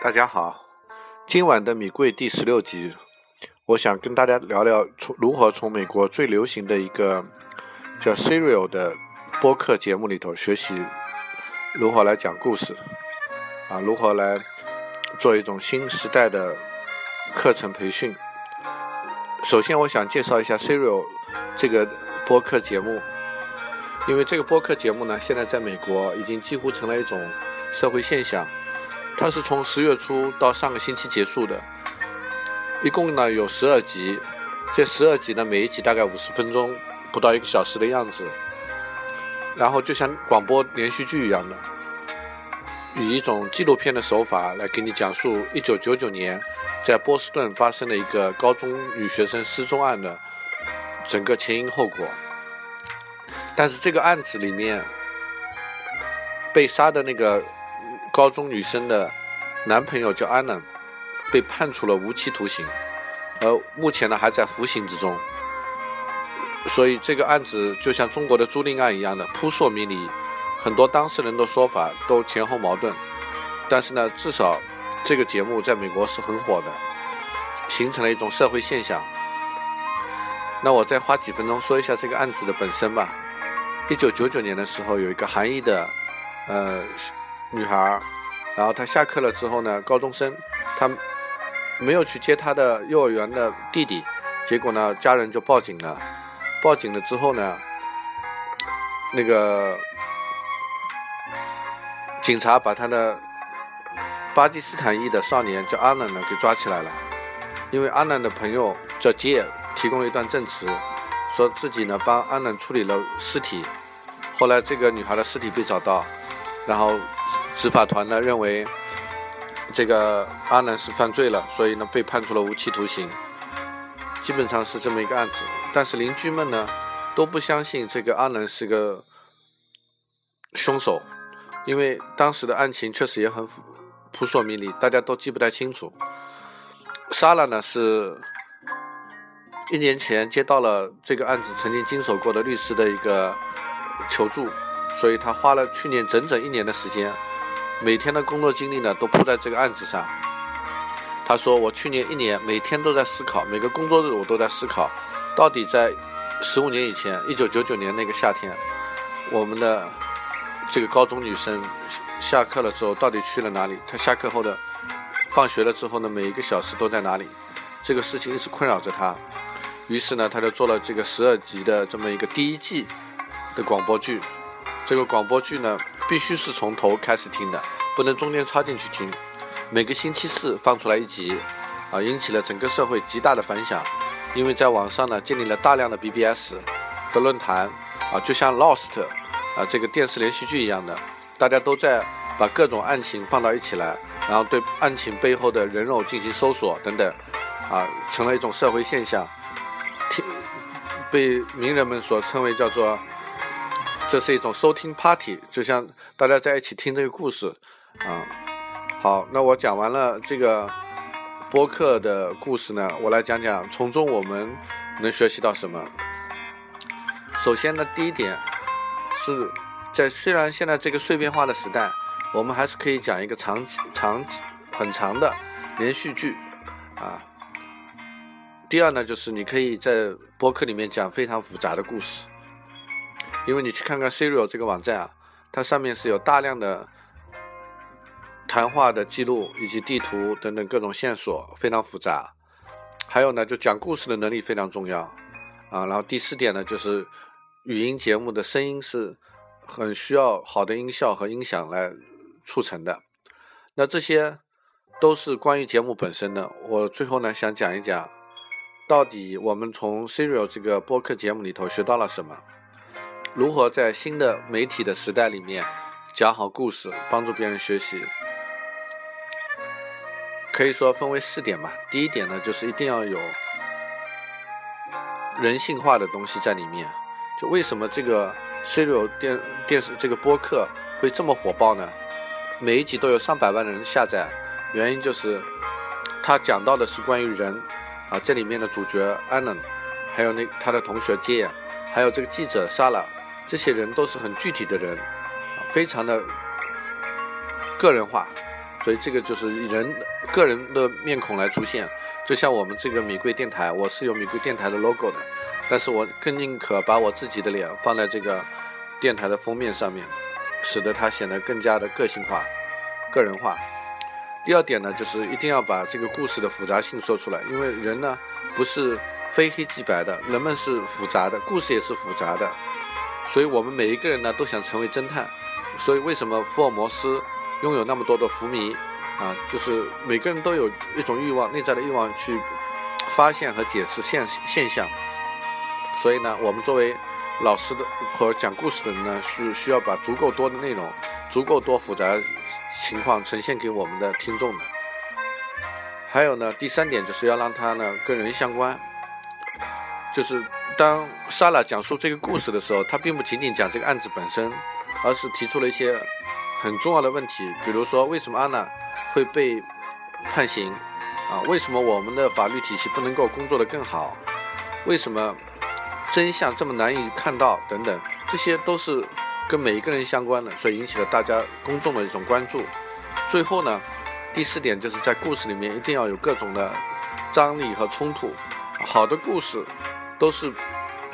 大家好，今晚的米贵第十六集，我想跟大家聊聊从如何从美国最流行的一个叫 Serial 的播客节目里头学习如何来讲故事啊，如何来做一种新时代的课程培训。首先，我想介绍一下 Serial 这个播客节目，因为这个播客节目呢，现在在美国已经几乎成了一种社会现象。它是从十月初到上个星期结束的，一共呢有十二集，这十二集呢每一集大概五十分钟，不到一个小时的样子。然后就像广播连续剧一样的，以一种纪录片的手法来给你讲述一九九九年在波士顿发生的一个高中女学生失踪案的整个前因后果。但是这个案子里面被杀的那个。高中女生的男朋友叫安南，被判处了无期徒刑，而目前呢还在服刑之中。所以这个案子就像中国的租赁案一样的扑朔迷离，很多当事人的说法都前后矛盾。但是呢，至少这个节目在美国是很火的，形成了一种社会现象。那我再花几分钟说一下这个案子的本身吧。一九九九年的时候，有一个韩裔的，呃。女孩，然后她下课了之后呢，高中生，她没有去接她的幼儿园的弟弟，结果呢，家人就报警了。报警了之后呢，那个警察把他的巴基斯坦裔的少年叫阿南呢给抓起来了，因为阿南的朋友叫杰提供了一段证词，说自己呢帮阿南处理了尸体，后来这个女孩的尸体被找到，然后。执法团呢认为这个阿南是犯罪了，所以呢被判处了无期徒刑，基本上是这么一个案子。但是邻居们呢都不相信这个阿南是个凶手，因为当时的案情确实也很扑朔迷离，大家都记不太清楚。莎拉呢是一年前接到了这个案子曾经经手过的律师的一个求助，所以他花了去年整整一年的时间。每天的工作精力呢，都扑在这个案子上。他说：“我去年一年每天都在思考，每个工作日我都在思考，到底在十五年以前，一九九九年那个夏天，我们的这个高中女生下课了之后到底去了哪里？她下课后的放学了之后呢，每一个小时都在哪里？这个事情一直困扰着他。于是呢，他就做了这个十二集的这么一个第一季的广播剧。这个广播剧呢。”必须是从头开始听的，不能中间插进去听。每个星期四放出来一集，啊，引起了整个社会极大的反响。因为在网上呢，建立了大量的 BBS 的论坛，啊，就像 Lost 啊这个电视连续剧一样的，大家都在把各种案情放到一起来，然后对案情背后的人肉进行搜索等等，啊，成了一种社会现象，听被名人们所称为叫做，这是一种收听 party，就像。大家在一起听这个故事，啊，好，那我讲完了这个播客的故事呢，我来讲讲从中我们能学习到什么。首先呢，第一点是在虽然现在这个碎片化的时代，我们还是可以讲一个长长很长的连续剧，啊。第二呢，就是你可以在播客里面讲非常复杂的故事，因为你去看看 Serial 这个网站啊。它上面是有大量的谈话的记录，以及地图等等各种线索，非常复杂。还有呢，就讲故事的能力非常重要啊。然后第四点呢，就是语音节目的声音是很需要好的音效和音响来促成的。那这些都是关于节目本身的。我最后呢，想讲一讲，到底我们从 Serial 这个播客节目里头学到了什么。如何在新的媒体的时代里面讲好故事，帮助别人学习？可以说分为四点吧。第一点呢，就是一定要有人性化的东西在里面。就为什么这个 Serial 电电视这个播客会这么火爆呢？每一集都有上百万人下载，原因就是他讲到的是关于人啊，这里面的主角 Alan，还有那他的同学 Jay，还有这个记者 Sara。这些人都是很具体的人，非常的个人化，所以这个就是以人个人的面孔来出现。就像我们这个米贵电台，我是有米贵电台的 logo 的，但是我更宁可把我自己的脸放在这个电台的封面上面，使得它显得更加的个性化、个人化。第二点呢，就是一定要把这个故事的复杂性说出来，因为人呢不是非黑即白的，人们是复杂的，故事也是复杂的，所以我们每一个人呢都想成为侦探，所以为什么福尔摩斯拥有那么多的福迷？啊，就是每个人都有一种欲望，内在的欲望去发现和解释现现象。所以呢，我们作为老师的和讲故事的人呢，是需要把足够多的内容、足够多复杂情况呈现给我们的听众的。还有呢，第三点就是要让他呢跟人相关。就是当莎拉讲述这个故事的时候，他并不仅仅讲这个案子本身，而是提出了一些很重要的问题，比如说为什么安娜。会被判刑啊？为什么我们的法律体系不能够工作的更好？为什么真相这么难以看到？等等，这些都是跟每一个人相关的，所以引起了大家公众的一种关注。最后呢，第四点就是在故事里面一定要有各种的张力和冲突。好的故事都是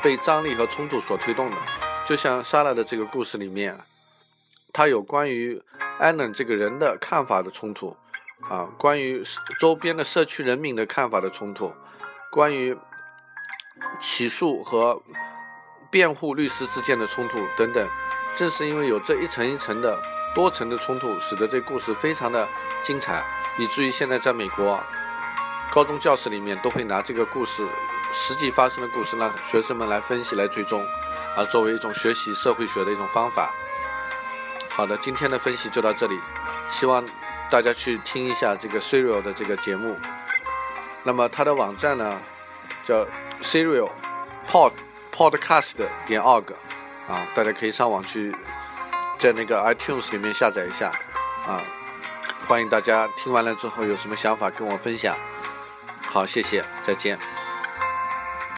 被张力和冲突所推动的，就像莎拉的这个故事里面，它有关于。艾伦这个人的看法的冲突，啊，关于周边的社区人民的看法的冲突，关于起诉和辩护律师之间的冲突等等，正是因为有这一层一层的多层的冲突，使得这故事非常的精彩，以至于现在在美国高中教室里面都会拿这个故事实际发生的故事让学生们来分析来追踪，啊，作为一种学习社会学的一种方法。好的，今天的分析就到这里，希望大家去听一下这个 Serial 的这个节目。那么它的网站呢，叫 Serial Pod Podcast 点 org 啊，大家可以上网去在那个 iTunes 里面下载一下啊。欢迎大家听完了之后有什么想法跟我分享。好，谢谢，再见。